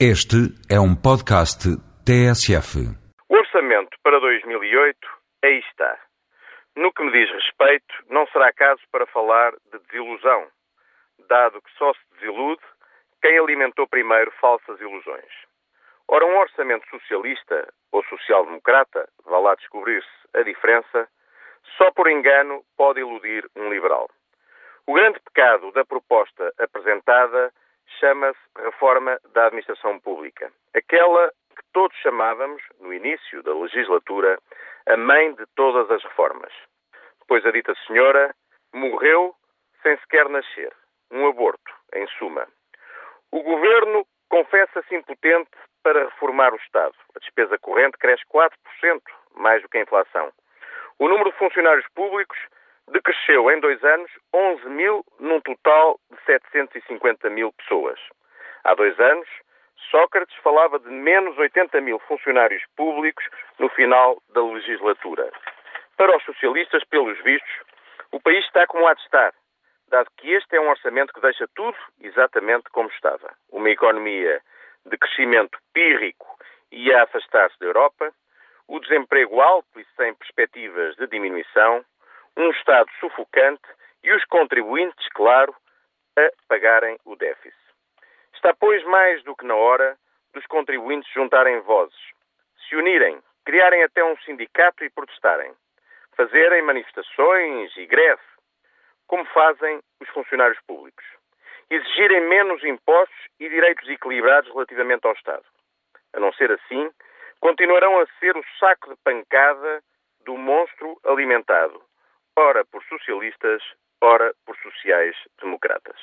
Este é um podcast TSF. O orçamento para 2008 aí está. No que me diz respeito, não será caso para falar de desilusão, dado que só se desilude quem alimentou primeiro falsas ilusões. Ora, um orçamento socialista ou social-democrata, vá lá descobrir-se a diferença, só por engano pode iludir um liberal. O grande pecado da proposta apresentada chama-se reforma da administração pública. Aquela que todos chamávamos, no início da legislatura, a mãe de todas as reformas. Pois a dita senhora morreu sem sequer nascer. Um aborto, em suma. O governo confessa-se impotente para reformar o Estado. A despesa corrente cresce 4%, mais do que a inflação. O número de funcionários públicos decresceu em dois anos 11 mil num total de 750 mil pessoas. Há dois anos, Sócrates falava de menos 80 mil funcionários públicos no final da legislatura. Para os socialistas, pelos vistos, o país está como há de estar, dado que este é um orçamento que deixa tudo exatamente como estava. Uma economia de crescimento pírrico e a afastar-se da Europa, o desemprego alto e sem perspectivas de diminuição, um Estado sufocante e os contribuintes, claro, a pagarem o déficit. Está, pois, mais do que na hora dos contribuintes juntarem vozes, se unirem, criarem até um sindicato e protestarem, fazerem manifestações e greve, como fazem os funcionários públicos, exigirem menos impostos e direitos equilibrados relativamente ao Estado. A não ser assim, continuarão a ser o saco de pancada do monstro alimentado, ora por socialistas, ora por sociais-democratas.